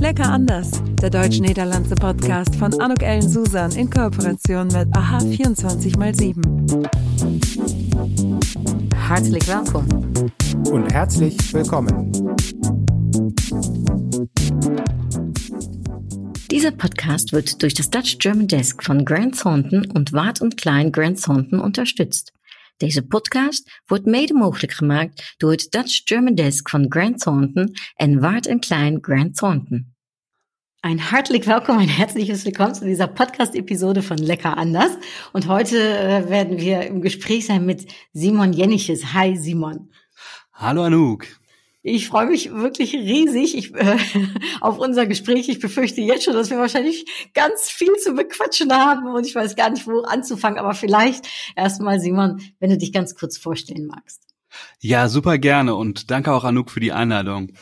Lecker anders, der deutsch-niederlandse Podcast von Anuk Ellen Susan in Kooperation mit AHA 24x7. Herzlich willkommen. Und herzlich willkommen. Dieser Podcast wird durch das Dutch German Desk von Grant Thornton und Wart und Klein Grant Thornton unterstützt. Deze podcast wordt mede mogelijk gemaakt door het Dutch German Desk van Grant Thornton en Wart Klein Grant Thornton. Ein herzlich willkommen, ein herzliches Willkommen zu dieser Podcast-Episode von Lecker anders. Und heute äh, werden wir im Gespräch sein mit Simon Jenniches. Hi Simon. Hallo Anouk. Ich freue mich wirklich riesig ich, äh, auf unser Gespräch. Ich befürchte jetzt schon, dass wir wahrscheinlich ganz viel zu bequatschen haben und ich weiß gar nicht, wo anzufangen. Aber vielleicht erstmal, Simon, wenn du dich ganz kurz vorstellen magst. Ja, super gerne und danke auch Anouk für die Einladung.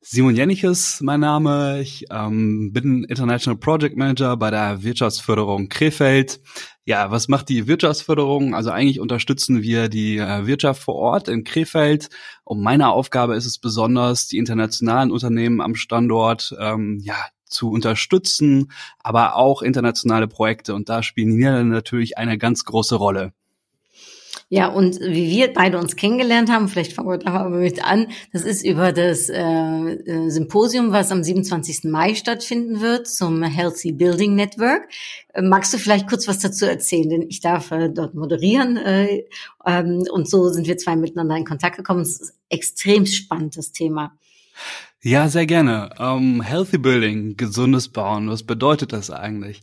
Simon Jenniches, mein Name. Ich ähm, bin International Project Manager bei der Wirtschaftsförderung Krefeld. Ja, was macht die Wirtschaftsförderung? Also eigentlich unterstützen wir die äh, Wirtschaft vor Ort in Krefeld. Und meine Aufgabe ist es besonders, die internationalen Unternehmen am Standort ähm, ja, zu unterstützen, aber auch internationale Projekte. Und da spielen die Niederlande natürlich eine ganz große Rolle. Ja, und wie wir beide uns kennengelernt haben, vielleicht fangen wir da mal mit an, das ist über das äh, äh Symposium, was am 27. Mai stattfinden wird zum Healthy Building Network. Äh, magst du vielleicht kurz was dazu erzählen? Denn ich darf äh, dort moderieren äh, ähm, und so sind wir zwei miteinander in Kontakt gekommen. Es ist extrem spannend, das Thema. Ja, sehr gerne. Um, ähm, healthy Building, gesundes Bauen, was bedeutet das eigentlich?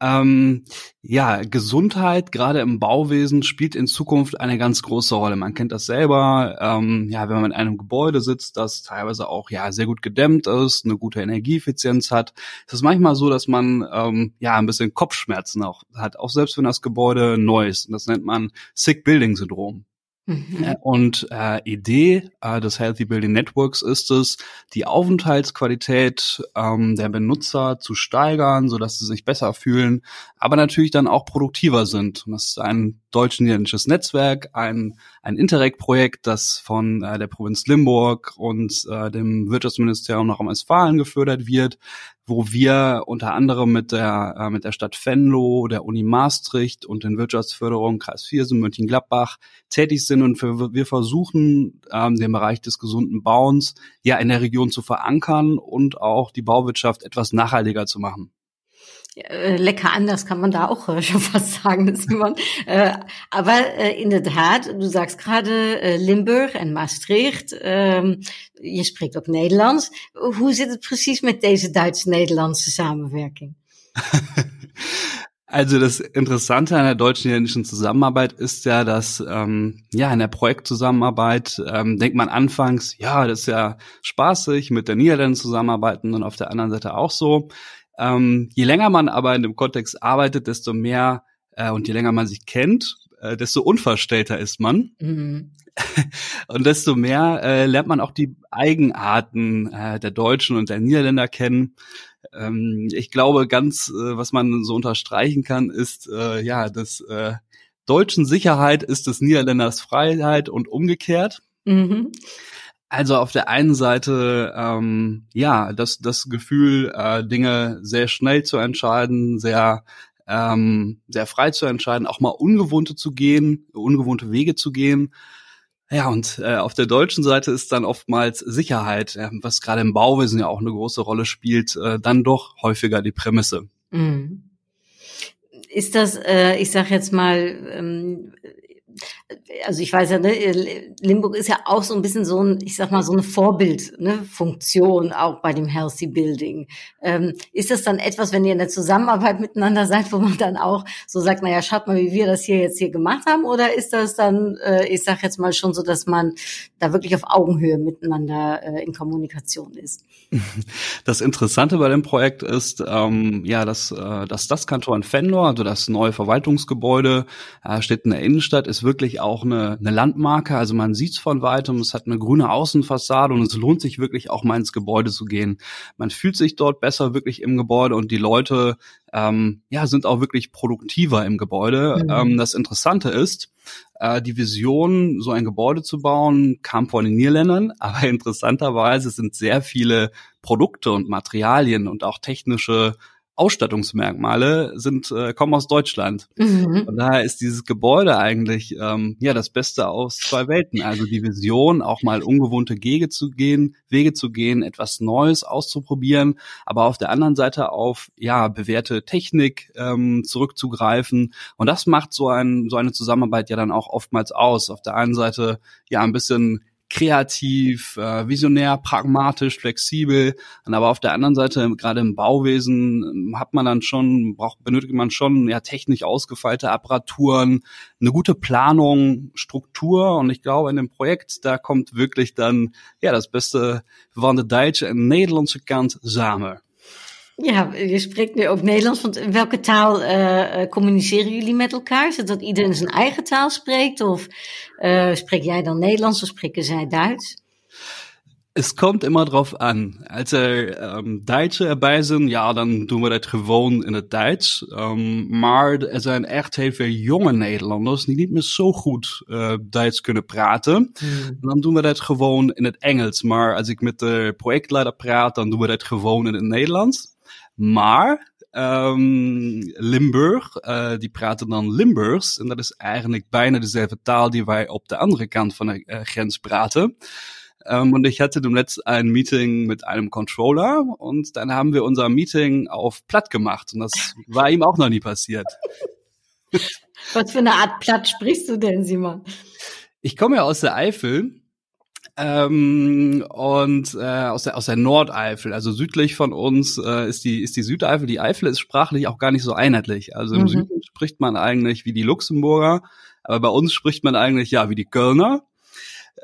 Ähm, ja, Gesundheit, gerade im Bauwesen, spielt in Zukunft eine ganz große Rolle. Man kennt das selber, ähm, ja, wenn man in einem Gebäude sitzt, das teilweise auch ja sehr gut gedämmt ist, eine gute Energieeffizienz hat. Es ist manchmal so, dass man ähm, ja ein bisschen Kopfschmerzen auch hat, auch selbst wenn das Gebäude neu ist. Und das nennt man Sick Building Syndrom. Mhm. Äh, und äh, Idee äh, des Healthy Building Networks ist es, die Aufenthaltsqualität ähm, der Benutzer zu steigern, so dass sie sich besser fühlen, aber natürlich dann auch produktiver sind. Und das ist ein deutsch-niederländisches Netzwerk, ein, ein Interreg-Projekt, das von äh, der Provinz Limburg und äh, dem Wirtschaftsministerium Nordrhein-Westfalen gefördert wird, wo wir unter anderem mit der, äh, mit der Stadt Venlo, der Uni Maastricht und den Wirtschaftsförderungen Kreis Viersen, Mönchengladbach tätig sind und wir, wir versuchen, ähm, den Bereich des gesunden Bauens ja in der Region zu verankern und auch die Bauwirtschaft etwas nachhaltiger zu machen. Äh, lecker anders kann man da auch äh, schon fast sagen, Simon. Äh, aber in der Tat, du sagst gerade Limburg en Maastricht, je spricht ook Nederlands. Hoe zit het precies met deze Duits-Nederlandse samenwerking? Also das Interessante an der deutsch-niederländischen Zusammenarbeit ist ja, dass ähm, ja in der Projektzusammenarbeit ähm, denkt man anfangs, ja, das ist ja spaßig mit der Niederländern zusammenarbeiten und auf der anderen Seite auch so. Ähm, je länger man aber in dem Kontext arbeitet, desto mehr äh, und je länger man sich kennt, äh, desto unverstellter ist man. Mhm. Und desto mehr äh, lernt man auch die Eigenarten äh, der Deutschen und der Niederländer kennen. Ähm, ich glaube, ganz, äh, was man so unterstreichen kann, ist äh, ja, dass äh, Deutschen Sicherheit ist des Niederländers Freiheit und umgekehrt. Mhm. Also auf der einen Seite ähm, ja das das Gefühl äh, Dinge sehr schnell zu entscheiden, sehr ähm, sehr frei zu entscheiden, auch mal ungewohnte zu gehen, ungewohnte Wege zu gehen. Ja, und äh, auf der deutschen Seite ist dann oftmals Sicherheit, äh, was gerade im Bauwesen ja auch eine große Rolle spielt, äh, dann doch häufiger die Prämisse. Mhm. Ist das, äh, ich sag jetzt mal, ähm, also ich weiß ja, ne, Limburg ist ja auch so ein bisschen so ein, ich sag mal, so eine Vorbildfunktion ne, auch bei dem Healthy Building. Ähm, ist das dann etwas, wenn ihr in der Zusammenarbeit miteinander seid, wo man dann auch so sagt, naja, schaut mal, wie wir das hier jetzt hier gemacht haben, oder ist das dann, äh, ich sag jetzt mal schon so, dass man da wirklich auf Augenhöhe miteinander äh, in Kommunikation ist? Das Interessante bei dem Projekt ist, ähm, ja, dass, äh, dass das Kanton Venlo, also das neue Verwaltungsgebäude, äh, steht in der Innenstadt, ist ist wirklich auch eine, eine Landmarke. Also man sieht es von weitem, es hat eine grüne Außenfassade und es lohnt sich wirklich auch mal ins Gebäude zu gehen. Man fühlt sich dort besser wirklich im Gebäude und die Leute ähm, ja sind auch wirklich produktiver im Gebäude. Mhm. Ähm, das Interessante ist, äh, die Vision, so ein Gebäude zu bauen, kam von den Niederländern, aber interessanterweise sind sehr viele Produkte und Materialien und auch technische Ausstattungsmerkmale sind äh, kommen aus Deutschland. Mhm. Von daher ist dieses Gebäude eigentlich ähm, ja das Beste aus zwei Welten. Also die Vision, auch mal ungewohnte Wege zu gehen, Wege zu gehen, etwas Neues auszuprobieren, aber auf der anderen Seite auf ja bewährte Technik ähm, zurückzugreifen. Und das macht so ein so eine Zusammenarbeit ja dann auch oftmals aus. Auf der einen Seite ja ein bisschen kreativ, äh, visionär, pragmatisch, flexibel. Und aber auf der anderen Seite, gerade im Bauwesen, ähm, hat man dann schon, braucht, benötigt man schon ja technisch ausgefeilte Apparaturen, eine gute Planung, Struktur. Und ich glaube, in dem Projekt, da kommt wirklich dann ja das Beste van de Duitse en Nederlandse kant samen. Ja, je spreekt nu ook Nederlands. Want in welke taal uh, communiceren jullie met elkaar? Is het dat iedereen zijn eigen taal spreekt? Of uh, spreek jij dan Nederlands of spreken zij Duits? Es kommt immer drauf an. Als er ähm, erbij zijn, ja, dan doen we dat gewoon in het Duits. Um, maar er zijn echt heel veel jonge Nederlanders die niet meer zo goed Duits kunnen praten. Hmm. Dan doen we dat gewoon in het Engels. Maar als ik met de projectleider praat, dan doen we dat gewoon in het Nederlands. Maar um, Limburg, uh, die praten dan Limburgs. En dat is eigenlijk bijna dezelfde taal die wij op de andere kant van de uh, grens praten. Um, und ich hatte demnächst ein Meeting mit einem Controller und dann haben wir unser Meeting auf platt gemacht und das war ihm auch noch nie passiert. Was für eine Art platt sprichst du denn, Simon? Ich komme ja aus der Eifel ähm, und äh, aus der aus der Nordeifel, also südlich von uns äh, ist die ist die Südeifel. Die Eifel ist sprachlich auch gar nicht so einheitlich. Also im mhm. Süden spricht man eigentlich wie die Luxemburger, aber bei uns spricht man eigentlich ja wie die Kölner,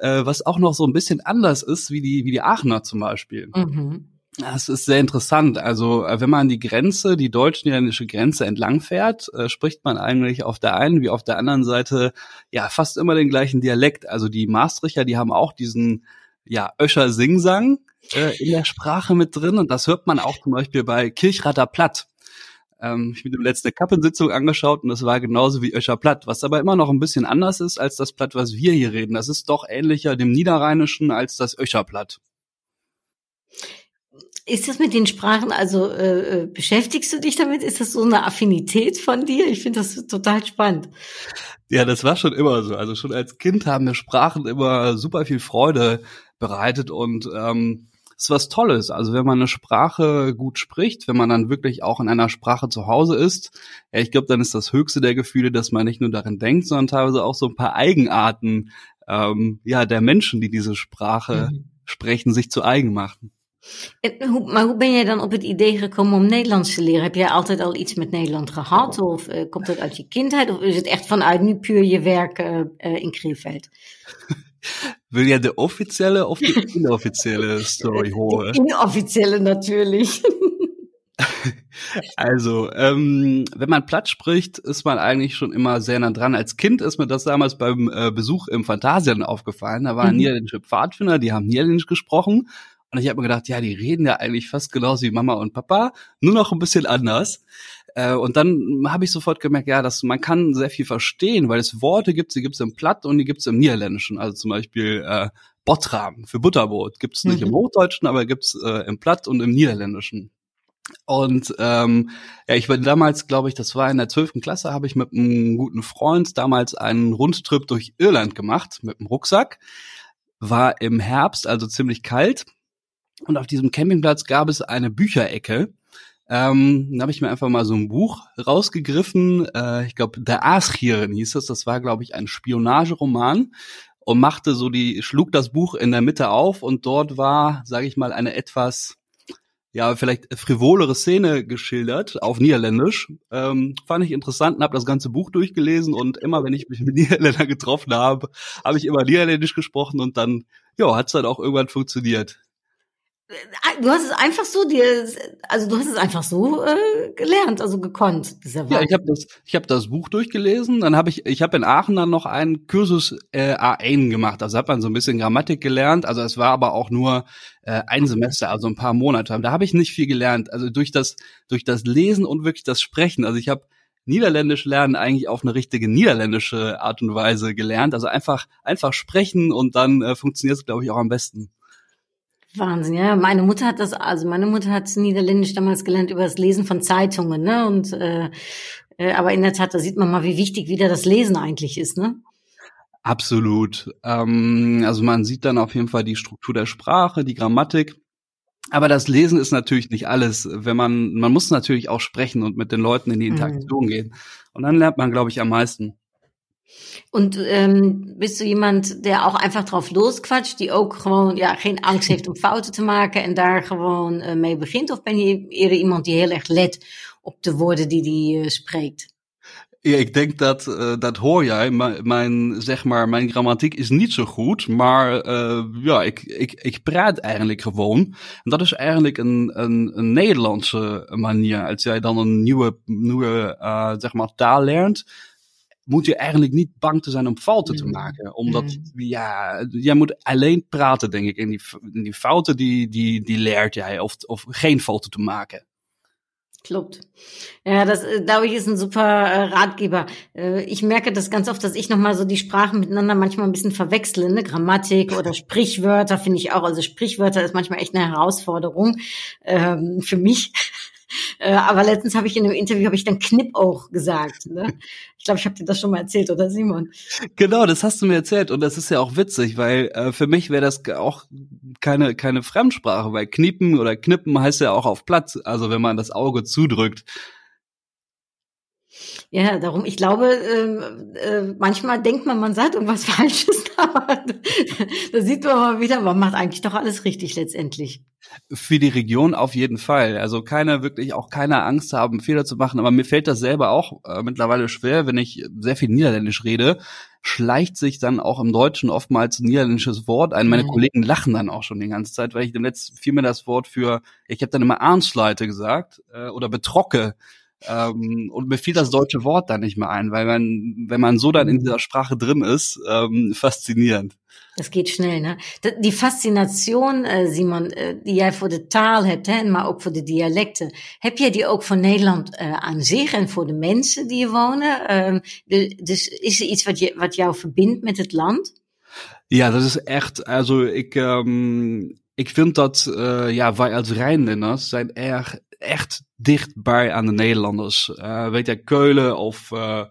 äh, was auch noch so ein bisschen anders ist wie die wie die Aachener zum Beispiel. Mhm. Das ist sehr interessant. Also äh, wenn man die Grenze, die deutsch-niederländische Grenze entlang fährt, äh, spricht man eigentlich auf der einen wie auf der anderen Seite ja fast immer den gleichen Dialekt. Also die Maastrichter, die haben auch diesen ja Öscher Singsang äh, in der Sprache mit drin und das hört man auch zum Beispiel bei Kirchrater Platt. Ähm, ich habe mir letzte Kappensitzung angeschaut und das war genauso wie Öscher Platt, was aber immer noch ein bisschen anders ist als das Platt, was wir hier reden. Das ist doch ähnlicher dem Niederrheinischen als das Öscher Platt. Ist das mit den Sprachen, also äh, äh, beschäftigst du dich damit? Ist das so eine Affinität von dir? Ich finde das total spannend. Ja, das war schon immer so. Also schon als Kind haben mir Sprachen immer super viel Freude bereitet und ähm, ist was Tolles. Also wenn man eine Sprache gut spricht, wenn man dann wirklich auch in einer Sprache zu Hause ist, ja, ich glaube, dann ist das höchste der Gefühle, dass man nicht nur darin denkt, sondern teilweise auch so ein paar Eigenarten ähm, ja der Menschen, die diese Sprache mhm. sprechen, sich zu eigen machen. Hoe, maar hoe ben jij dan op het idee gekomen om Nederlands te leren? Heb jij altijd al iets met Nederland gehad? Of uh, komt dat uit je kindheid? Of is het echt vanuit nu puur je werk uh, in Krefeld? Wil jij de offizielle of de inoffizielle Story horen? De inoffizielle natürlich. Also, ähm, wenn man Platt spricht, ist man eigentlich schon immer sehr nah dran. Als Kind ist mir das damals beim äh, Besuch im Phantasian aufgefallen. Da waren mhm. niederländische Pfadfinder, die haben Niederländisch gesprochen. Und ich habe mir gedacht, ja, die reden ja eigentlich fast genauso wie Mama und Papa, nur noch ein bisschen anders. Äh, und dann habe ich sofort gemerkt, ja, dass man kann sehr viel verstehen, weil es Worte gibt, die gibt es im Platt und die gibt es im Niederländischen. Also zum Beispiel äh, Botram für Butterbrot gibt es nicht mhm. im Hochdeutschen, aber gibt es äh, im Platt und im Niederländischen. Und ähm, ja, ich war damals, glaube ich, das war in der zwölften Klasse, habe ich mit einem guten Freund damals einen Rundtrip durch Irland gemacht mit dem Rucksack. War im Herbst, also ziemlich kalt. Und auf diesem Campingplatz gab es eine Bücherecke. Ähm, da habe ich mir einfach mal so ein Buch rausgegriffen. Äh, ich glaube, der Aaschieren hieß es. Das war, glaube ich, ein Spionageroman und machte so die, schlug das Buch in der Mitte auf und dort war, sage ich mal, eine etwas ja, vielleicht frivolere Szene geschildert auf Niederländisch. Ähm, fand ich interessant und habe das ganze Buch durchgelesen und immer, wenn ich mich mit Niederländern getroffen habe, habe ich immer Niederländisch gesprochen und dann, ja, hat's dann auch irgendwann funktioniert. Du hast es einfach so dir, also du hast es einfach so äh, gelernt, also gekonnt. ja, ich habe das, ich habe das Buch durchgelesen. Dann habe ich, ich habe in Aachen dann noch einen Kursus äh, A1 gemacht. Also hat man so ein bisschen Grammatik gelernt. Also es war aber auch nur äh, ein Semester, also ein paar Monate. Da habe ich nicht viel gelernt. Also durch das, durch das Lesen und wirklich das Sprechen. Also ich habe Niederländisch lernen eigentlich auf eine richtige niederländische Art und Weise gelernt. Also einfach, einfach sprechen und dann äh, funktioniert es, glaube ich, auch am besten. Wahnsinn, ja. Meine Mutter hat das, also meine Mutter hat Niederländisch damals gelernt über das Lesen von Zeitungen, ne? Und äh, äh, aber in der Tat, da sieht man mal, wie wichtig wieder das Lesen eigentlich ist, ne? Absolut. Ähm, also man sieht dann auf jeden Fall die Struktur der Sprache, die Grammatik. Aber das Lesen ist natürlich nicht alles. Wenn man, man muss natürlich auch sprechen und mit den Leuten in die mhm. Interaktion mhm. gehen. Und dann lernt man, glaube ich, am meisten. Und ähm, bist du jemand, der auch einfach drauf losquatscht, die ook gewoon ja, geen angst heeft om fouten te maken en daar gewoon uh, mee begint? Of ben je eerder iemand die heel erg let op de woorden die die uh, spreekt? Ja, ik denk dat, uh, dat hoor jij. Mijn, zeg maar, mijn grammatiek is niet zo goed, maar ja, ik, ik, ik praat eigenlijk gewoon. En dat is eigenlijk een, een, een Nederlandse manier. Als jij dan een nieuwe, nieuwe zeg maar, taal leert, moet je eigenlijk niet bang te zijn om fouten te mm. maken. Omdat, mm. ja, jij moet alleen praten, denk ik. En die, die fouten, die, die, die leert jij. Of, of geen fouten te maken. Klopt. Ja, das äh, glaube ich ist ein super äh, Ratgeber. Äh, ich merke das ganz oft, dass ich nochmal so die Sprachen miteinander manchmal ein bisschen verwechsle, ne? Grammatik oder Sprichwörter finde ich auch. Also Sprichwörter ist manchmal echt eine Herausforderung ähm, für mich. Äh, aber letztens habe ich in einem Interview habe ich dann Knipp auch gesagt. Ne? Ich glaube, ich habe dir das schon mal erzählt, oder Simon? Genau, das hast du mir erzählt und das ist ja auch witzig, weil äh, für mich wäre das auch keine keine Fremdsprache, weil Kniepen oder Knippen heißt ja auch auf Platz, also wenn man das Auge zudrückt. Ja, darum, ich glaube, äh, äh, manchmal denkt man, man sagt irgendwas Falsches, aber da sieht man mal wieder, man macht eigentlich doch alles richtig letztendlich. Für die Region auf jeden Fall. Also keiner wirklich auch keine Angst haben, Fehler zu machen. Aber mir fällt das selber auch äh, mittlerweile schwer, wenn ich sehr viel Niederländisch rede, schleicht sich dann auch im Deutschen oftmals ein niederländisches Wort ein. Meine mhm. Kollegen lachen dann auch schon die ganze Zeit, weil ich dem letzten fiel mir das Wort für, ich habe dann immer Arnsleite gesagt äh, oder betrocke. Ähm, und mir fiel das deutsche Wort dann nicht mehr ein, weil man, wenn man so dann in dieser Sprache drin ist, ähm, faszinierend. Das geht schnell, ne? Die Faszination, äh, Simon, äh, die jij voor de taal hebt, hè, maar ook voor de dialecten, heb jij die ook voor Nederland uh, aan zich en voor de mensen die hier wonen? Um, de, dus is er iets wat, je, wat jou verbindt met het land? Ja, dat is echt, also ik, um, ik vind dat, uh, ja, wij als Rijnlenders zijn erg echt dichtbij aan de Nederlanders. Uh, weet je, Keulen of, uh,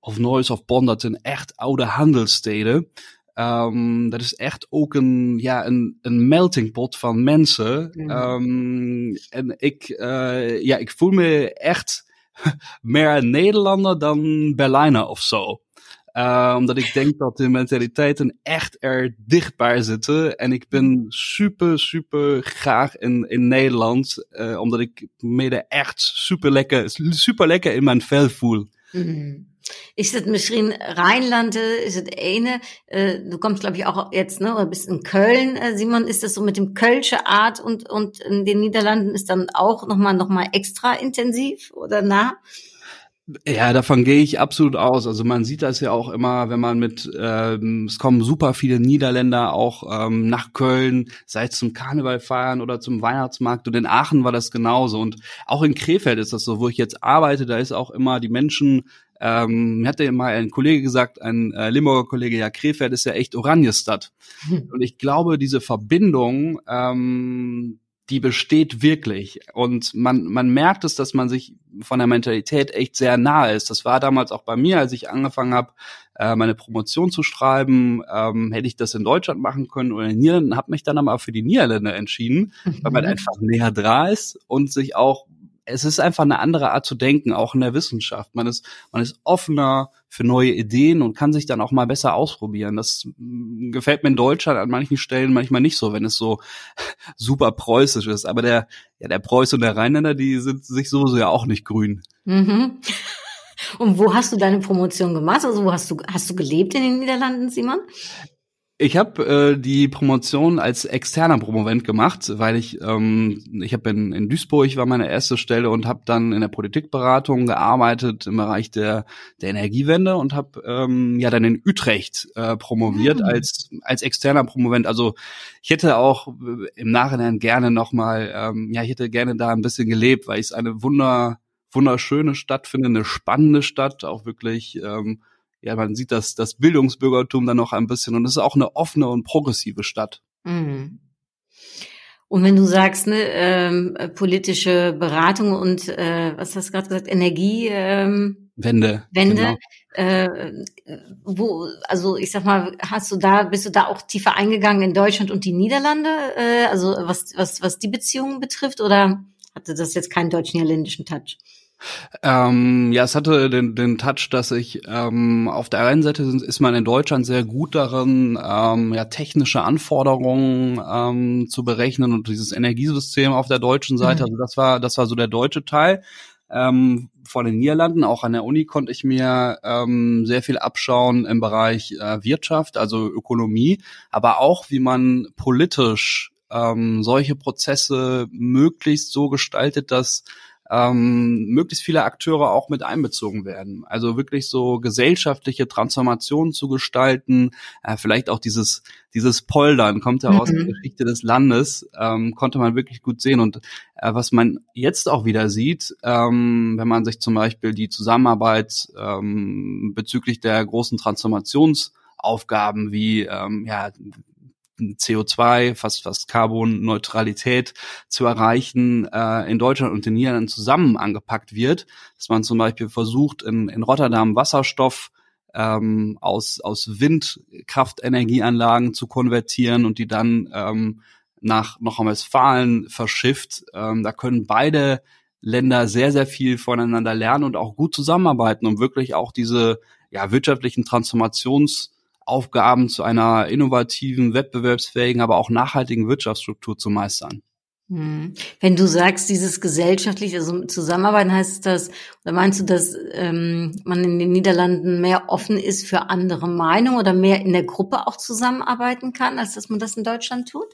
of Neuss of Bonn, dat zijn echt oude handelssteden. Um, dat is echt ook een, ja, een, een melting pot van mensen. Mm. Um, en ik, uh, ja, ik voel me echt meer Nederlander dan Berlijner of zo. Uh, omdat ik denk dat de mentaliteiten echt er dichtbij zitten. En ik ben super, super graag in, in Nederland. Uh, omdat ik me er echt super lekker, super lekker in mijn vel voel. Mm. Ist das misschien Rheinland, ist das eine? Äh, du kommst, glaube ich, auch jetzt, ne, bist in Köln, äh, Simon, ist das so mit dem Kölsche Art und, und in den Niederlanden ist dann auch nochmal noch mal extra intensiv oder nah? Ja, davon gehe ich absolut aus. Also man sieht das ja auch immer, wenn man mit, ähm, es kommen super viele Niederländer auch ähm, nach Köln, sei es zum Karneval feiern oder zum Weihnachtsmarkt. Und in Aachen war das genauso. Und auch in Krefeld ist das so, wo ich jetzt arbeite, da ist auch immer die Menschen, ähm, mir hat ja mal ein Kollege gesagt, ein äh, Limburger Kollege, ja, Krefeld ist ja echt Oranjestadt. Hm. Und ich glaube, diese Verbindung, ähm, die besteht wirklich. Und man, man merkt es, dass man sich von der Mentalität echt sehr nahe ist. Das war damals auch bei mir, als ich angefangen habe, äh, meine Promotion zu schreiben. Ähm, hätte ich das in Deutschland machen können oder in Niederlanden, habe mich dann aber für die Niederländer entschieden, mhm. weil man mhm. einfach näher dran ist und sich auch es ist einfach eine andere Art zu denken, auch in der Wissenschaft. Man ist, man ist offener für neue Ideen und kann sich dann auch mal besser ausprobieren. Das mm, gefällt mir in Deutschland an manchen Stellen manchmal nicht so, wenn es so super preußisch ist. Aber der, ja, der Preuß und der Rheinländer, die sind sich sowieso ja auch nicht grün. Mhm. Und wo hast du deine Promotion gemacht? Also wo hast du, hast du gelebt in den Niederlanden, Simon? Ich habe äh, die Promotion als externer Promovent gemacht, weil ich ähm, ich habe in, in Duisburg war meine erste Stelle und habe dann in der Politikberatung gearbeitet im Bereich der der Energiewende und habe ähm, ja dann in Utrecht äh, promoviert mhm. als als externer Promovent. Also ich hätte auch äh, im Nachhinein gerne noch mal ähm, ja ich hätte gerne da ein bisschen gelebt, weil ich es eine wunder wunderschöne Stadt finde, eine spannende Stadt, auch wirklich ähm, ja, man sieht das, das Bildungsbürgertum dann noch ein bisschen und es ist auch eine offene und progressive Stadt. Mhm. Und wenn du sagst, ne, ähm, politische Beratung und äh, was hast du gerade gesagt, Energie ähm, Wende. Wende. Genau. Äh, wo, also ich sag mal, hast du da, bist du da auch tiefer eingegangen in Deutschland und die Niederlande? Äh, also was, was, was die Beziehungen betrifft, oder hatte das jetzt keinen deutsch-niederländischen Touch? Ähm, ja, es hatte den, den Touch, dass ich ähm, auf der einen Seite ist man in Deutschland sehr gut darin, ähm, ja, technische Anforderungen ähm, zu berechnen und dieses Energiesystem auf der deutschen Seite. Mhm. Also das war, das war so der deutsche Teil. Ähm, von den Niederlanden, auch an der Uni konnte ich mir ähm, sehr viel abschauen im Bereich äh, Wirtschaft, also Ökonomie, aber auch wie man politisch ähm, solche Prozesse möglichst so gestaltet, dass ähm, möglichst viele Akteure auch mit einbezogen werden. Also wirklich so gesellschaftliche Transformationen zu gestalten, äh, vielleicht auch dieses dieses Poldern kommt ja mhm. aus der mhm. Geschichte des Landes, ähm, konnte man wirklich gut sehen. Und äh, was man jetzt auch wieder sieht, ähm, wenn man sich zum Beispiel die Zusammenarbeit ähm, bezüglich der großen Transformationsaufgaben wie ähm, ja, CO2, fast fast Carbon-Neutralität zu erreichen, äh, in Deutschland und den Niederlanden zusammen angepackt wird. Dass man zum Beispiel versucht, in, in Rotterdam Wasserstoff ähm, aus, aus Windkraftenergieanlagen zu konvertieren und die dann ähm, nach Nordrhein-Westfalen verschifft. Ähm, da können beide Länder sehr, sehr viel voneinander lernen und auch gut zusammenarbeiten, um wirklich auch diese ja, wirtschaftlichen Transformations- Aufgaben zu einer innovativen, wettbewerbsfähigen, aber auch nachhaltigen Wirtschaftsstruktur zu meistern. Hm. Wenn du sagst, dieses gesellschaftliche also Zusammenarbeiten, heißt das, oder meinst du, dass ähm, man in den Niederlanden mehr offen ist für andere Meinungen oder mehr in der Gruppe auch zusammenarbeiten kann, als dass man das in Deutschland tut?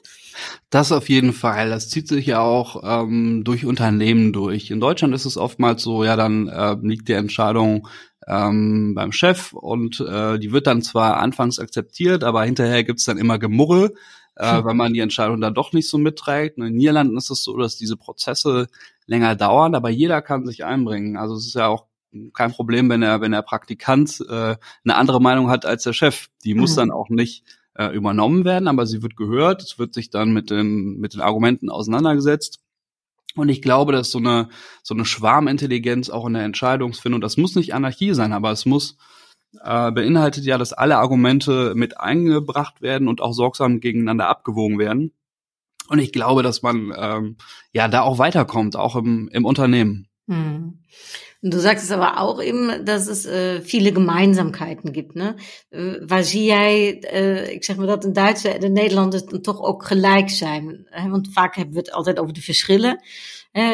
Das auf jeden Fall. Das zieht sich ja auch ähm, durch Unternehmen durch. In Deutschland ist es oftmals so, ja, dann äh, liegt die Entscheidung ähm, beim Chef und äh, die wird dann zwar anfangs akzeptiert, aber hinterher gibt's dann immer Gemurre, äh, hm. weil man die Entscheidung dann doch nicht so mitträgt. In den Niederlanden ist es so, dass diese Prozesse länger dauern, aber jeder kann sich einbringen. Also es ist ja auch kein Problem, wenn er, wenn der Praktikant äh, eine andere Meinung hat als der Chef. Die muss mhm. dann auch nicht äh, übernommen werden, aber sie wird gehört, es wird sich dann mit den, mit den Argumenten auseinandergesetzt und ich glaube, dass so eine, so eine Schwarmintelligenz auch in der Entscheidungsfindung, das muss nicht Anarchie sein, aber es muss äh, beinhaltet ja, dass alle Argumente mit eingebracht werden und auch sorgsam gegeneinander abgewogen werden. Und ich glaube, dass man ähm, ja da auch weiterkommt, auch im, im Unternehmen. Hm. Du sagst es aber auch eben, dass es äh, viele Gemeinsamkeiten gibt, ne? Äh, waar zie jij, uh, ik zeg maar dat in Duitsers en de Nederlanders dan toch ook gelijk zijn? Want vaak hebben we het altijd over de verschillen,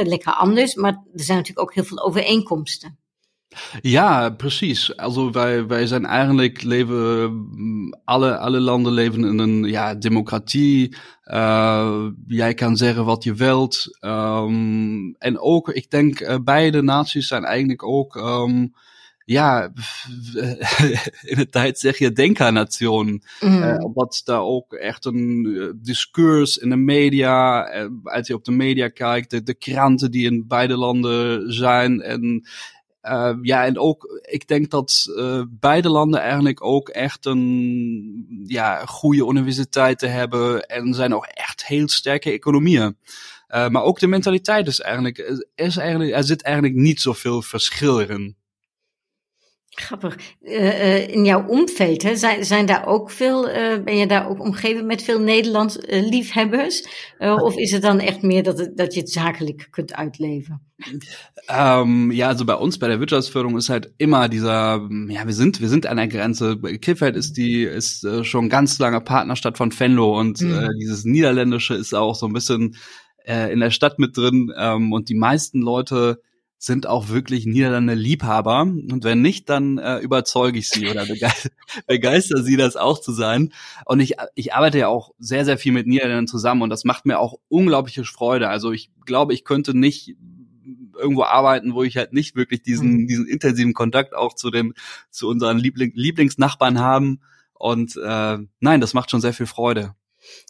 lekker anders, maar er zijn natuurlijk ook heel veel overeenkomsten. Ja, precies. Also wij, wij zijn eigenlijk leven, alle, alle landen leven in een ja, democratie. Uh, jij kan zeggen wat je wilt. Um, en ook, ik denk, uh, beide naties zijn eigenlijk ook, um, ja, in de tijd zeg je denkernationen. Mm. Uh, wat daar ook echt een discours in de media, als je op de media kijkt, de, de kranten die in beide landen zijn en Uh, ja, en ook, ik denk dat uh, beide landen eigenlijk ook echt een ja, goede universiteiten hebben en zijn ook echt heel sterke economieën. Uh, maar ook de mentaliteit is eigenlijk, is eigenlijk, er zit eigenlijk niet zoveel verschil in. Grappig. Uh, in jouw Umfeld, hè, zijn, zijn daar ook veel, uh, ben je daar ook omgeven met veel Nederlands uh, liefhebbers? of is het dan echt meer dat, het, dat je het zakelijk kunt uitleven? Ähm, ja, also bei uns bei der Wirtschaftsförderung ist halt immer dieser, ja, wir sind, wir sind an der Grenze. Krefeld ist die, ist äh, schon ganz lange Partnerstadt von Venlo und mhm. dieses Niederländische ist auch so ein bisschen äh, in der Stadt mit drin ähm, und die meisten Leute sind auch wirklich Niederlande Liebhaber. Und wenn nicht, dann äh, überzeuge ich sie oder begeister, begeister sie, das auch zu sein. Und ich, ich arbeite ja auch sehr, sehr viel mit Niederländern zusammen und das macht mir auch unglaubliche Freude. Also ich glaube, ich könnte nicht irgendwo arbeiten, wo ich halt nicht wirklich diesen, mhm. diesen intensiven Kontakt auch zu dem, zu unseren Liebling, Lieblingsnachbarn haben. Und äh, nein, das macht schon sehr viel Freude.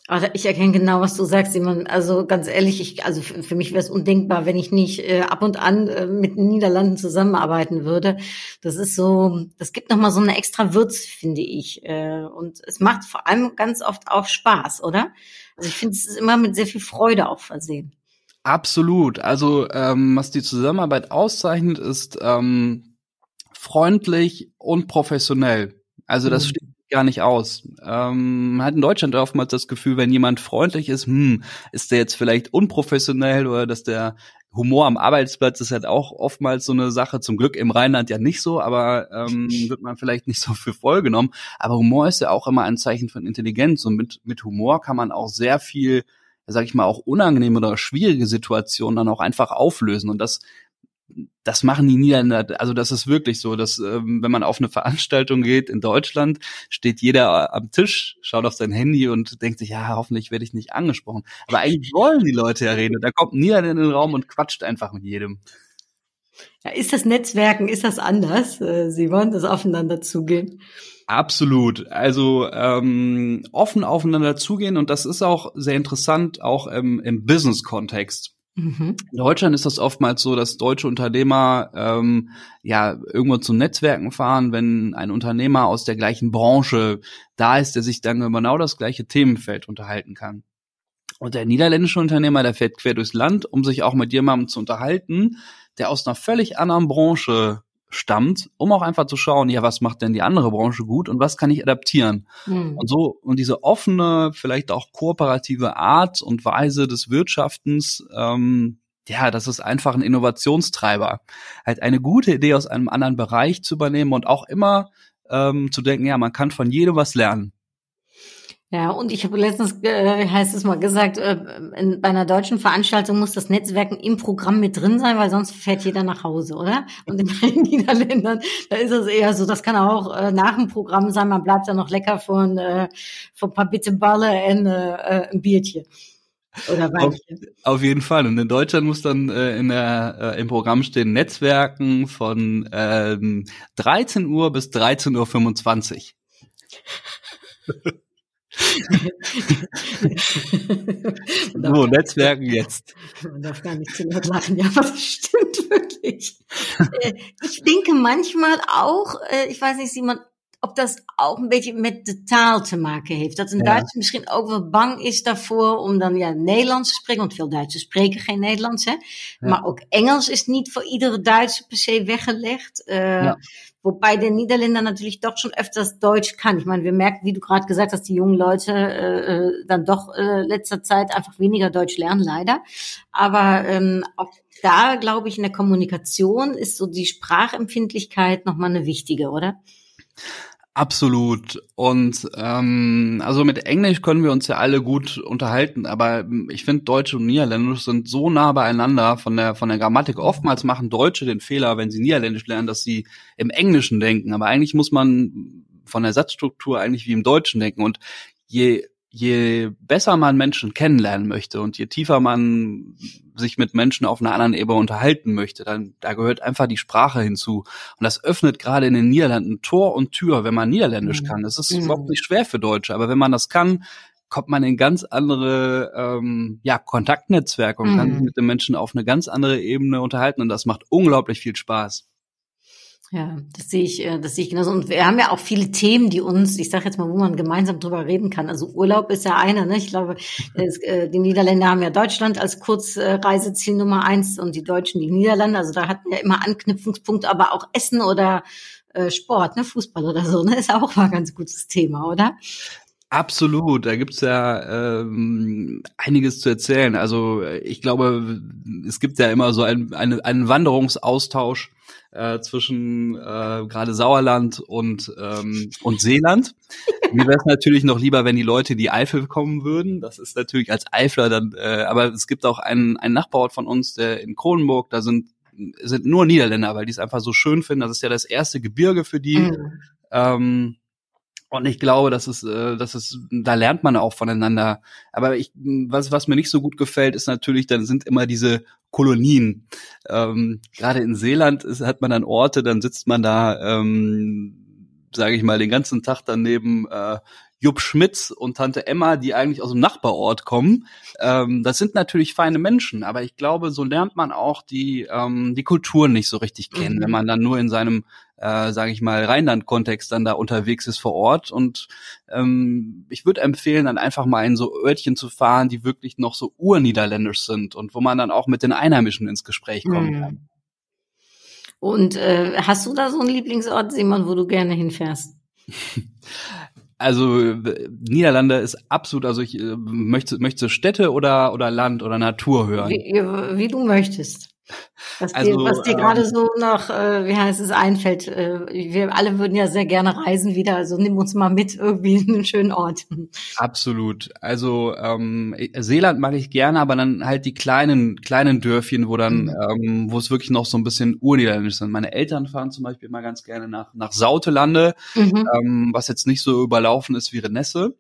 Aber ich erkenne genau, was du sagst, Simon. Also ganz ehrlich, ich, also für, für mich wäre es undenkbar, wenn ich nicht äh, ab und an äh, mit den Niederlanden zusammenarbeiten würde. Das ist so, das gibt nochmal so eine extra Würz, finde ich. Äh, und es macht vor allem ganz oft auch Spaß, oder? Also ich finde, es ist immer mit sehr viel Freude auch versehen. Absolut. Also ähm, was die Zusammenarbeit auszeichnet, ist ähm, freundlich und professionell. Also das mhm. steht gar nicht aus. Ähm, man hat in Deutschland oftmals das Gefühl, wenn jemand freundlich ist, hm, ist der jetzt vielleicht unprofessionell oder dass der Humor am Arbeitsplatz ist halt auch oftmals so eine Sache. Zum Glück im Rheinland ja nicht so, aber ähm, wird man vielleicht nicht so für voll genommen. Aber Humor ist ja auch immer ein Zeichen von Intelligenz und mit, mit Humor kann man auch sehr viel, sag ich mal, auch unangenehme oder schwierige Situationen dann auch einfach auflösen. Und das das machen die Niederländer, also das ist wirklich so, dass ähm, wenn man auf eine Veranstaltung geht in Deutschland, steht jeder am Tisch, schaut auf sein Handy und denkt sich, ja, hoffentlich werde ich nicht angesprochen. Aber eigentlich wollen die Leute ja reden. Da kommt ein Niederländer in den Raum und quatscht einfach mit jedem. Ja, ist das Netzwerken, ist das anders, äh, Simon, das aufeinander zugehen? Absolut. Also ähm, offen aufeinander zugehen und das ist auch sehr interessant, auch im, im Business-Kontext. Mhm. In Deutschland ist das oftmals so, dass deutsche Unternehmer ähm, ja irgendwo zu Netzwerken fahren, wenn ein Unternehmer aus der gleichen Branche da ist, der sich dann über genau das gleiche Themenfeld unterhalten kann. Und der niederländische Unternehmer, der fährt quer durchs Land, um sich auch mit jemandem zu unterhalten, der aus einer völlig anderen Branche stammt, um auch einfach zu schauen, ja, was macht denn die andere Branche gut und was kann ich adaptieren? Mhm. Und so, und diese offene, vielleicht auch kooperative Art und Weise des Wirtschaftens, ähm, ja, das ist einfach ein Innovationstreiber. Halt eine gute Idee aus einem anderen Bereich zu übernehmen und auch immer ähm, zu denken, ja, man kann von jedem was lernen. Ja, und ich habe letztens, äh, heißt es mal gesagt, äh, in, bei einer deutschen Veranstaltung muss das Netzwerken im Programm mit drin sein, weil sonst fährt jeder nach Hause, oder? Und in den Niederländern, da ist es eher so, das kann auch äh, nach dem Programm sein, man bleibt dann noch lecker von, äh, von ein paar Bitteballe und äh, ein Bierchen. Oder auf, auf, jeden Fall. Und in Deutschland muss dann äh, in der, äh, im Programm stehen Netzwerken von ähm, 13 Uhr bis 13.25 Uhr. so, Netzwerken jetzt. Man darf gar nicht zu laut lachen, ja, aber das stimmt wirklich. Äh, ich denke manchmal auch, äh, ich weiß nicht, Simon, ob das ook een beetje met de taal te maken heeft. Dat een ja. Duitser misschien ook wel bang is daarvoor om dan ja Nederlands te spreken. Want veel Duitsers spreken geen Nederlands. Hè? Ja. Maar ook Engels is niet voor iedere Duitser per se weggelegd. Uh, ja. Wobei der Niederländer natürlich doch schon öfters Deutsch kann. Ich meine, wir merken, wie du gerade gesagt hast, die jungen Leute äh, dann doch äh, letzter Zeit einfach weniger Deutsch lernen, leider. Aber ähm, auch da, glaube ich, in der Kommunikation ist so die Sprachempfindlichkeit nochmal eine wichtige, oder? Absolut. Und ähm, also mit Englisch können wir uns ja alle gut unterhalten, aber ich finde Deutsch und Niederländisch sind so nah beieinander von der von der Grammatik. Oftmals machen Deutsche den Fehler, wenn sie Niederländisch lernen, dass sie im Englischen denken. Aber eigentlich muss man von der Satzstruktur eigentlich wie im Deutschen denken. Und je je besser man Menschen kennenlernen möchte und je tiefer man sich mit Menschen auf einer anderen Ebene unterhalten möchte, dann da gehört einfach die Sprache hinzu. Und das öffnet gerade in den Niederlanden Tor und Tür, wenn man Niederländisch mhm. kann. Das ist mhm. überhaupt nicht schwer für Deutsche, aber wenn man das kann, kommt man in ganz andere ähm, ja, Kontaktnetzwerke und mhm. kann sich mit den Menschen auf eine ganz andere Ebene unterhalten und das macht unglaublich viel Spaß. Ja, das sehe ich, äh, das sehe ich genauso. Und wir haben ja auch viele Themen, die uns, ich sage jetzt mal, wo man gemeinsam drüber reden kann. Also Urlaub ist ja einer, ne? Ich glaube, äh, die Niederländer haben ja Deutschland als Kurzreiseziel Nummer eins und die Deutschen die Niederlande. Also da hatten wir immer Anknüpfungspunkte, aber auch Essen oder äh, Sport, ne, Fußball oder so, ne, ist auch mal ein ganz gutes Thema, oder? Absolut, da gibt's ja ähm, einiges zu erzählen. Also ich glaube, es gibt ja immer so ein, eine, einen Wanderungsaustausch äh, zwischen äh, gerade Sauerland und ähm, und Seeland. Mir wäre es natürlich noch lieber, wenn die Leute die Eifel kommen würden. Das ist natürlich als Eifler dann, äh, aber es gibt auch einen, einen Nachbarort von uns, der in Kronenburg, da sind sind nur Niederländer, weil die es einfach so schön finden. Das ist ja das erste Gebirge für die. Mhm. Ähm, und ich glaube, das ist, äh, das ist, da lernt man auch voneinander. Aber ich, was, was mir nicht so gut gefällt, ist natürlich, dann sind immer diese Kolonien. Ähm, Gerade in Seeland ist, hat man dann Orte, dann sitzt man da, ähm, sage ich mal, den ganzen Tag daneben äh, Jupp Schmitz und Tante Emma, die eigentlich aus dem Nachbarort kommen. Ähm, das sind natürlich feine Menschen, aber ich glaube, so lernt man auch die, ähm, die Kulturen nicht so richtig kennen, mhm. wenn man dann nur in seinem, äh, sage ich mal, Rheinland-Kontext dann da unterwegs ist vor Ort. Und ähm, ich würde empfehlen, dann einfach mal in so Örtchen zu fahren, die wirklich noch so urniederländisch sind und wo man dann auch mit den Einheimischen ins Gespräch kommen mhm. kann. Und äh, hast du da so einen Lieblingsort, Simon, wo du gerne hinfährst? Also Niederlande ist absolut, also ich äh, möchte, möchte Städte oder, oder Land oder Natur hören. Wie, wie du möchtest. Was also, dir, was dir ähm, gerade so noch, äh, wie heißt es, einfällt. Äh, wir alle würden ja sehr gerne reisen wieder, also nimm uns mal mit irgendwie in einen schönen Ort. Absolut. Also ähm, Seeland mag ich gerne, aber dann halt die kleinen, kleinen Dörfchen, wo dann, mhm. ähm, wo es wirklich noch so ein bisschen urniederländisch sind. Meine Eltern fahren zum Beispiel mal ganz gerne nach, nach Sautelande, mhm. ähm, was jetzt nicht so überlaufen ist wie Renesse.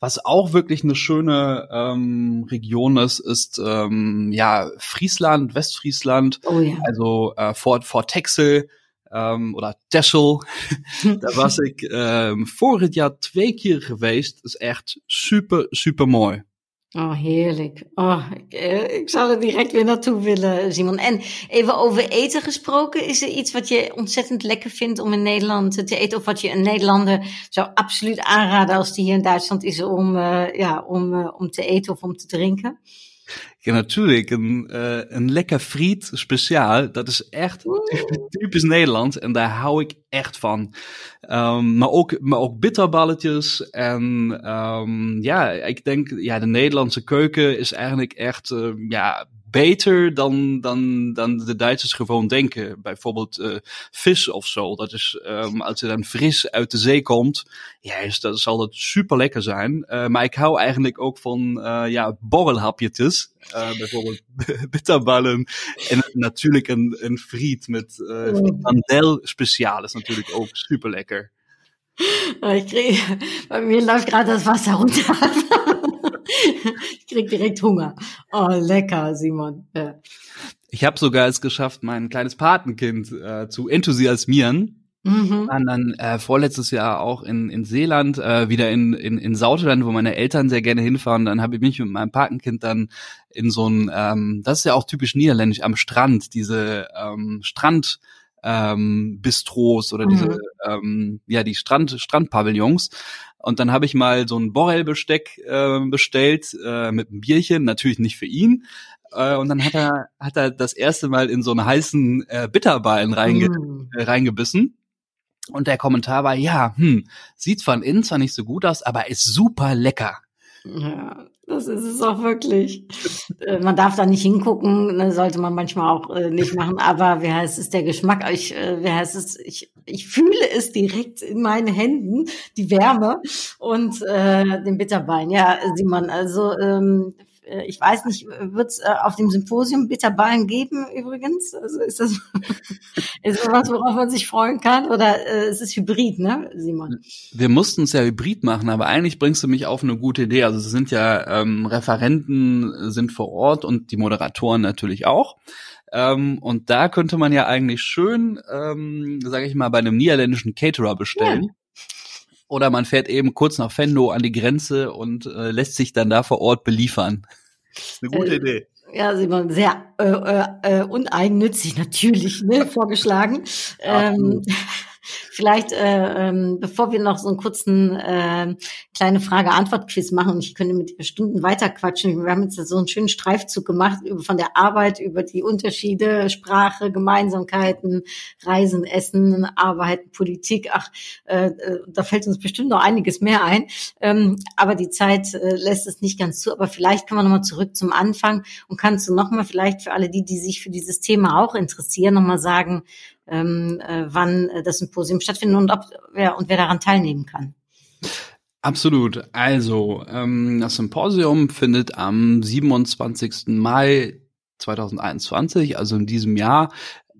Was auch wirklich eine schöne ähm, Region ist, ist ähm, ja Friesland, Westfriesland, oh, ja. also äh, Fort, Fort Texel ähm, oder Texel. da was ik ähm, vorig Jahr twee keer geweest. Is echt super, super mooi. Oh, heerlijk. Oh, ik, eh, ik zou er direct weer naartoe willen, Simon. En even over eten gesproken. Is er iets wat je ontzettend lekker vindt om in Nederland te eten? Of wat je een Nederlander zou absoluut aanraden als die hier in Duitsland is om, uh, ja, om, uh, om te eten of om te drinken? Ja, natuurlijk. Een, uh, een lekker friet speciaal. Dat is echt typisch Nederlands. En daar hou ik echt van. Um, maar, ook, maar ook bitterballetjes. En um, ja, ik denk, ja, de Nederlandse keuken is eigenlijk echt, uh, ja, beter dan, dan, dan de Duitsers gewoon denken. Bijvoorbeeld uh, vis of zo. Dat is, um, als het dan fris uit de zee komt, ja, is, dat zal dat super lekker zijn. Uh, maar ik hou eigenlijk ook van uh, ja, borrelhapjes. bijvoorbeeld bitterballen. En natuurlijk een, een friet met uh, frikandel speciaal is natuurlijk ook super lekker. Ich krieg, bei mir läuft gerade das Wasser runter. Ich krieg direkt Hunger. Oh, lecker, Simon. Ja. Ich habe sogar es geschafft, mein kleines Patenkind äh, zu enthusiasmieren. Mhm. Waren dann äh, vorletztes Jahr auch in, in Seeland, äh, wieder in, in, in Sauteland, wo meine Eltern sehr gerne hinfahren. Dann habe ich mich mit meinem Patenkind dann in so ein, ähm, das ist ja auch typisch niederländisch, am Strand, diese ähm, Strand ähm, Bistros oder diese, mhm. ähm, ja, die Strand, Strandpavillons. Und dann habe ich mal so ein Borrelbesteck äh, bestellt äh, mit einem Bierchen, natürlich nicht für ihn. Äh, und dann hat er, hat er das erste Mal in so einen heißen äh, Bitterballen reinge mm. äh, reingebissen. Und der Kommentar war, ja, hm, sieht von innen zwar nicht so gut aus, aber ist super lecker. Ja, das ist es auch wirklich. Äh, man darf da nicht hingucken, ne, sollte man manchmal auch äh, nicht machen, aber wie heißt es, der Geschmack, ich, äh, wie heißt es, ich, ich fühle es direkt in meinen Händen, die Wärme und äh, den Bitterbein. Ja, Simon, also ähm, äh, ich weiß nicht, wird es äh, auf dem Symposium Bitterballen geben übrigens? Also ist das, ist das was, worauf man sich freuen kann? Oder äh, ist es hybrid, ne, Simon? Wir mussten es ja hybrid machen, aber eigentlich bringst du mich auf eine gute Idee. Also es sind ja ähm, Referenten sind vor Ort und die Moderatoren natürlich auch. Ähm, und da könnte man ja eigentlich schön, ähm, sage ich mal, bei einem niederländischen Caterer bestellen. Ja. Oder man fährt eben kurz nach Fendo an die Grenze und äh, lässt sich dann da vor Ort beliefern. Eine gute äh, Idee. Ja, Simon, sehr äh, äh, äh uneigennützig natürlich ne, vorgeschlagen. Ähm, Vielleicht, äh, ähm, bevor wir noch so einen kurzen äh, kleine Frage-Antwort-Quiz machen und ich könnte mit Stunden weiterquatschen. Wir haben jetzt so einen schönen Streifzug gemacht von der Arbeit über die Unterschiede, Sprache, Gemeinsamkeiten, Reisen, Essen, Arbeiten, Politik. Ach, äh, äh, da fällt uns bestimmt noch einiges mehr ein. Ähm, aber die Zeit äh, lässt es nicht ganz zu. Aber vielleicht können wir nochmal zurück zum Anfang und kannst du nochmal vielleicht für alle die, die sich für dieses Thema auch interessieren, nochmal sagen, ähm, äh, wann äh, das Symposium stattfindet und ob wer und wer daran teilnehmen kann. Absolut. Also ähm, das Symposium findet am 27. Mai 2021, also in diesem Jahr,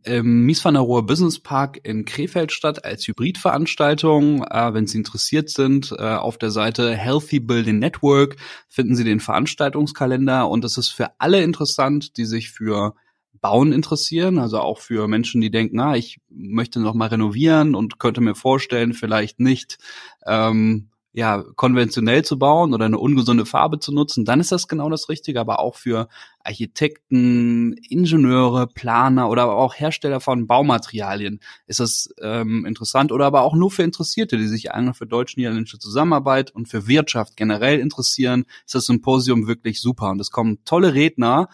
im Mies van der Rohe Business Park in Krefeld statt als Hybridveranstaltung. Äh, wenn Sie interessiert sind, äh, auf der Seite Healthy Building Network finden Sie den Veranstaltungskalender und es ist für alle interessant, die sich für Bauen interessieren, also auch für Menschen, die denken, na, ich möchte noch mal renovieren und könnte mir vorstellen, vielleicht nicht ähm, ja, konventionell zu bauen oder eine ungesunde Farbe zu nutzen, dann ist das genau das Richtige, aber auch für Architekten, Ingenieure, Planer oder auch Hersteller von Baumaterialien ist das ähm, interessant oder aber auch nur für Interessierte, die sich einmal für deutsch-niederländische Zusammenarbeit und für Wirtschaft generell interessieren, ist das Symposium wirklich super und es kommen tolle Redner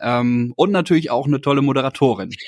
ähm, und natürlich auch eine tolle Moderatorin.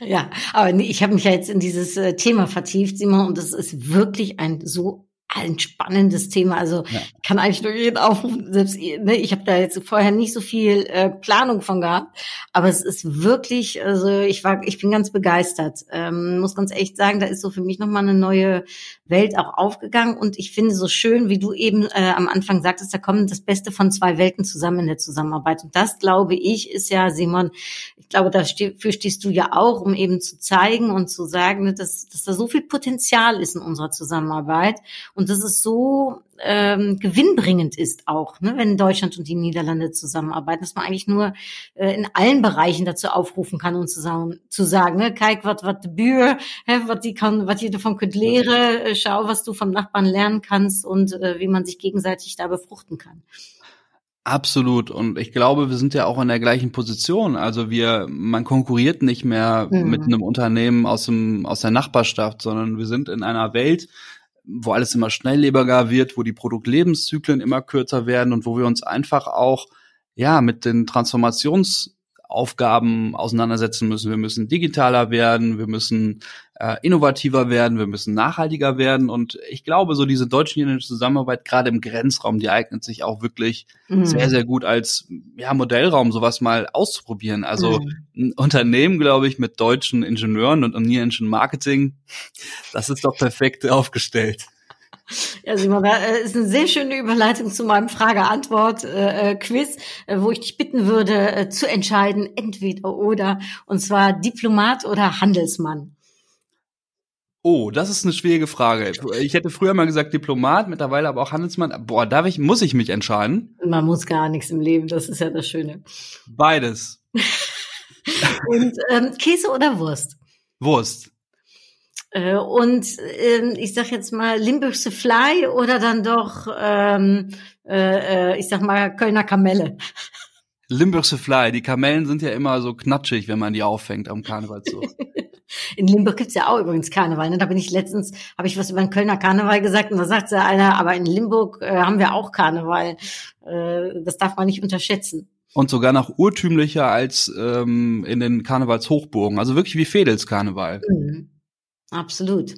Ja, aber ich habe mich ja jetzt in dieses äh, Thema vertieft, Simon, und das ist wirklich ein so ein spannendes Thema. Also ja. kann eigentlich nur jeden aufrufen. Selbst ne, ich habe da jetzt vorher nicht so viel äh, Planung von gehabt, aber es ist wirklich, also ich war, ich bin ganz begeistert. Ähm, muss ganz echt sagen, da ist so für mich noch mal eine neue Welt auch aufgegangen und ich finde so schön, wie du eben äh, am Anfang sagtest, da kommen das Beste von zwei Welten zusammen in der Zusammenarbeit. Und das glaube ich ist ja, Simon, ich glaube, dafür stehst du ja auch, um eben zu zeigen und zu sagen, dass, dass da so viel Potenzial ist in unserer Zusammenarbeit und dass es so ähm, gewinnbringend ist auch, ne, wenn Deutschland und die Niederlande zusammenarbeiten, dass man eigentlich nur äh, in allen Bereichen dazu aufrufen kann und zu sagen, zu sagen, ne, kijk wat wat de buur, was die kann, was ihr davon könnt lehre, äh, schau, was du vom Nachbarn lernen kannst und äh, wie man sich gegenseitig da befruchten kann. Absolut. Und ich glaube, wir sind ja auch in der gleichen Position. Also wir, man konkurriert nicht mehr mhm. mit einem Unternehmen aus dem, aus der Nachbarschaft, sondern wir sind in einer Welt, wo alles immer schnelllebiger wird, wo die Produktlebenszyklen immer kürzer werden und wo wir uns einfach auch ja mit den Transformationsaufgaben auseinandersetzen müssen. Wir müssen digitaler werden, wir müssen äh, innovativer werden, wir müssen nachhaltiger werden. Und ich glaube, so diese deutsch-chinesische Zusammenarbeit, gerade im Grenzraum, die eignet sich auch wirklich mhm. sehr, sehr gut als ja, Modellraum, sowas mal auszuprobieren. Also mhm. ein Unternehmen, glaube ich, mit deutschen Ingenieuren und niederländischen Marketing, das ist doch perfekt aufgestellt. Ja, Simon, das äh, ist eine sehr schöne Überleitung zu meinem Frage-Antwort-Quiz, äh, äh, wo ich dich bitten würde, zu entscheiden, entweder oder, und zwar Diplomat oder Handelsmann. Oh, das ist eine schwierige Frage. Ich hätte früher mal gesagt Diplomat, mittlerweile aber auch Handelsmann. Boah, darf ich, muss ich mich entscheiden? Man muss gar nichts im Leben, das ist ja das Schöne. Beides. Und ähm, Käse oder Wurst? Wurst. Äh, und äh, ich sag jetzt mal Limburgse Fly oder dann doch, ähm, äh, äh, ich sag mal Kölner Kamelle. Limburgse Fly. Die Kamellen sind ja immer so knatschig, wenn man die auffängt am Karnevalszug. In Limburg gibt's ja auch übrigens Karneval. Ne? Da bin ich letztens, habe ich was über den Kölner Karneval gesagt und da sagt ja einer, aber in Limburg äh, haben wir auch Karneval. Äh, das darf man nicht unterschätzen. Und sogar noch urtümlicher als ähm, in den Karnevalshochburgen. Also wirklich wie Fedels Karneval. Mhm. Absolut.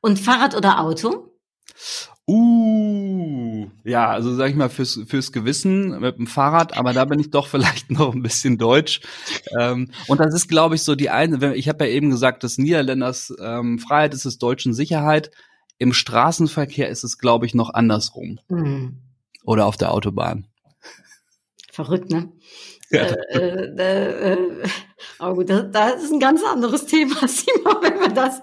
Und Fahrrad oder Auto? Uh, ja, also sag ich mal fürs fürs Gewissen mit dem Fahrrad, aber da bin ich doch vielleicht noch ein bisschen deutsch. Ähm, und das ist, glaube ich, so die eine. Ich habe ja eben gesagt, dass Niederländers ähm, Freiheit ist es Deutschen Sicherheit. Im Straßenverkehr ist es, glaube ich, noch andersrum. Mhm. Oder auf der Autobahn. Verrückt, ne? Ja. Äh, äh, äh, aber gut, das, das ist ein ganz anderes Thema, Simon. Wenn wir das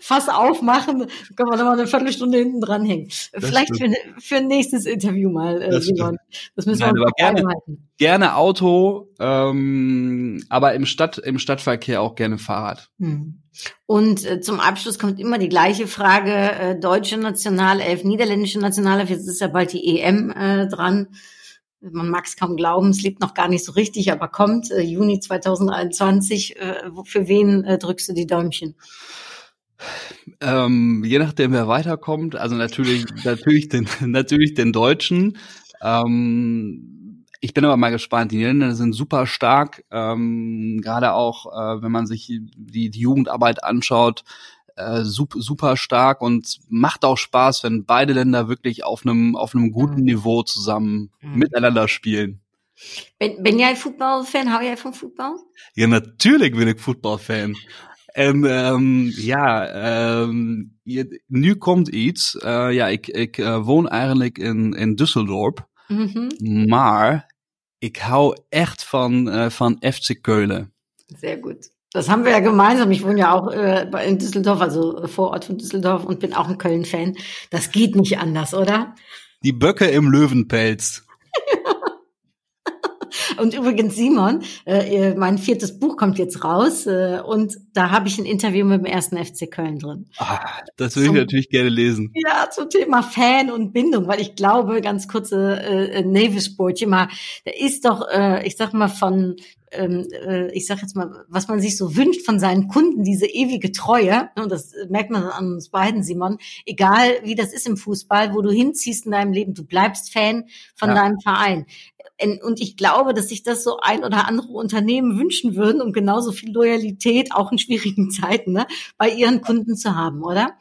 Fass aufmachen, können wir noch mal eine Viertelstunde hinten dranhängen. Vielleicht für, für ein nächstes Interview mal, äh, das Simon. Das müssen wir Nein, gerne, halten. Gerne Auto, ähm, aber im Stadt im Stadtverkehr auch gerne Fahrrad. Hm. Und äh, zum Abschluss kommt immer die gleiche Frage: äh, deutsche Nationalelf, niederländische Nationalelf. Jetzt ist ja bald die EM äh, dran man mag es kaum glauben, es lebt noch gar nicht so richtig, aber kommt äh, Juni 2021. Äh, für wen äh, drückst du die Däumchen? Ähm, je nachdem, wer weiterkommt, also natürlich, natürlich den, natürlich den Deutschen. Ähm, ich bin aber mal gespannt. Die Niederländer sind super stark, ähm, gerade auch, äh, wenn man sich die, die Jugendarbeit anschaut äh, super, super stark und macht auch Spaß, wenn beide Länder wirklich auf einem auf einem guten mhm. Niveau zusammen mhm. miteinander spielen. Ben, ben jij voetbalfan? Hou jij van voetbal? Ja, natuurlijk ben ik voetbalfan. En um, ja, um, je, nu komt iets. Uh, ja, ik, ik uh, woon eigenlijk in, in Düsseldorp. Mm -hmm. Maar ich hau echt von, äh, von FC Köln. Sehr gut. Das haben wir ja gemeinsam. Ich wohne ja auch äh, in Düsseldorf, also vor Ort von Düsseldorf und bin auch ein Köln-Fan. Das geht nicht anders, oder? Die Böcke im Löwenpelz. Und übrigens, Simon, äh, mein viertes Buch kommt jetzt raus äh, und da habe ich ein Interview mit dem ersten FC Köln drin. Ah, das würde ich natürlich gerne lesen. Ja, zum Thema Fan und Bindung, weil ich glaube, ganz kurze äh, Navy-Sport, mal, da ist doch, äh, ich sag mal, von ähm, äh, ich sag jetzt mal, was man sich so wünscht von seinen Kunden, diese ewige Treue, ne, und das merkt man an uns beiden, Simon, egal wie das ist im Fußball, wo du hinziehst in deinem Leben, du bleibst Fan von ja. deinem Verein. Und ich glaube, dass sich das so ein oder andere Unternehmen wünschen würden, um genauso viel Loyalität auch in schwierigen Zeiten ne, bei ihren Kunden zu haben, oder?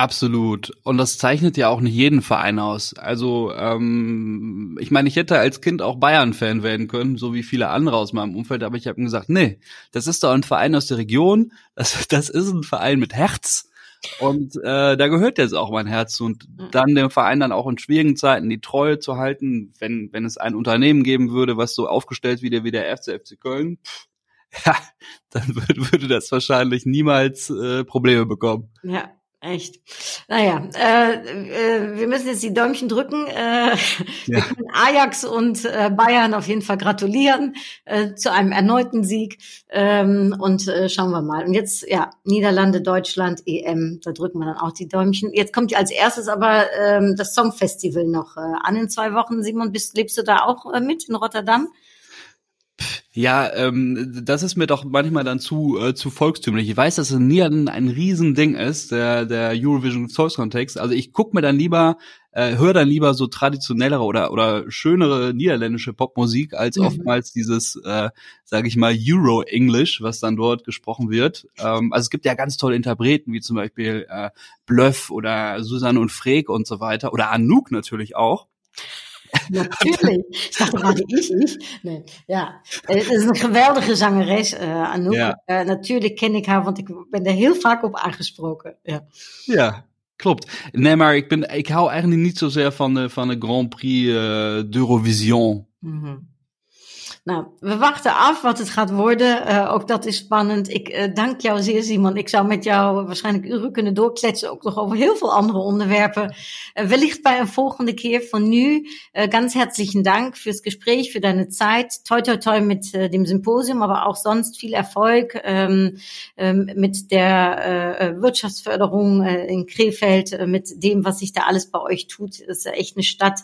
Absolut. Und das zeichnet ja auch nicht jeden Verein aus. Also, ähm, ich meine, ich hätte als Kind auch Bayern-Fan werden können, so wie viele andere aus meinem Umfeld, aber ich habe gesagt, nee, das ist doch ein Verein aus der Region, das, das ist ein Verein mit Herz. Und äh, da gehört jetzt auch mein Herz. Und dann dem Verein dann auch in schwierigen Zeiten die Treue zu halten, wenn, wenn es ein Unternehmen geben würde, was so aufgestellt wie der, wie der FC FC Köln, pff, ja, dann würde, würde das wahrscheinlich niemals äh, Probleme bekommen. Ja, Echt. Naja, äh, äh, wir müssen jetzt die Däumchen drücken. Äh, ja. Wir können Ajax und äh, Bayern auf jeden Fall gratulieren äh, zu einem erneuten Sieg. Ähm, und äh, schauen wir mal. Und jetzt, ja, Niederlande, Deutschland, EM, da drücken wir dann auch die Däumchen. Jetzt kommt ja als erstes aber ähm, das Songfestival noch äh, an in zwei Wochen. Simon, bist, lebst du da auch äh, mit in Rotterdam? Ja, ähm, das ist mir doch manchmal dann zu äh, zu volkstümlich. Ich weiß, dass es nie ein, ein Riesending ist, der der Eurovision Songs Contest. Also ich guck mir dann lieber, äh, höre dann lieber so traditionellere oder oder schönere niederländische Popmusik als mhm. oftmals dieses, äh, sage ich mal, Euro English, was dann dort gesprochen wird. Ähm, also es gibt ja ganz tolle Interpreten wie zum Beispiel äh, Bluff oder Susanne und Freek und so weiter oder Anouk natürlich auch. Natuurlijk. Ik dacht, gerade ich, ich. Nee, ja. Het is een geweldige zangeres, uh, Anouk. Ja. Uh, natuurlijk ken ik haar, want ik ben er heel vaak op aangesproken. Ja. Ja, klopt. Nee, maar ik, ben, ik hou eigenlijk niet zozeer van de, van de Grand Prix uh, d'Eurovision. Mm -hmm. Nou, we wachten af wat het gaat worden. Uh, ook dat is spannend. Ik uh, dank jou zeer, Simon. Ik zou met jou waarschijnlijk uren kunnen doorkletsen, ook nog over heel veel andere onderwerpen. Uh, wellicht bei een volgende keer. Von nu ganz herzlichen Dank fürs Gespräch, für deine Zeit. Toi, toi, toi mit dem Symposium, aber auch sonst viel Erfolg ähm, ähm, mit der Wirtschaftsförderung in Krefeld, mit dem, was sich da alles bei euch tut. Das ist echt eine Stadt,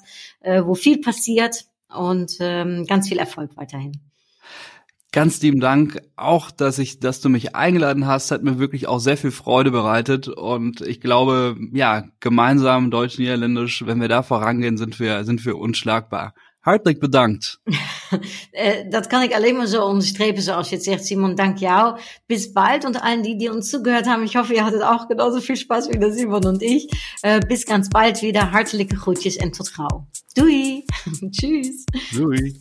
wo viel passiert und ähm, ganz viel Erfolg weiterhin. Ganz lieben Dank auch, dass ich, dass du mich eingeladen hast, hat mir wirklich auch sehr viel Freude bereitet und ich glaube, ja, gemeinsam Deutsch-Niederländisch, wenn wir da vorangehen, sind wir, sind wir unschlagbar. Hartelijk bedankt. Eh, dat kan ik alleen maar zo onderstrepen, zoals je het zegt, Simon. Dank jou. Bis bald und allen, die, die uns zugehört haben. Ich hoffe, ihr hattet auch genauso viel Spaß wie der Simon und ich. Uh, bis ganz bald wieder. Hartelijke groetjes en tot gauw. Doei. Tschüss. Doei.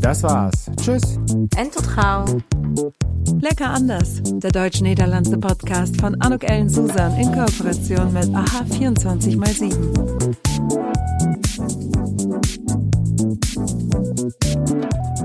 Das war's. Tschüss. En tot gauw. Lecker anders. Der deutsch-niederlandse Podcast von Anuk Ellen Susan in Kooperation mit AHA 24x7. Thank you.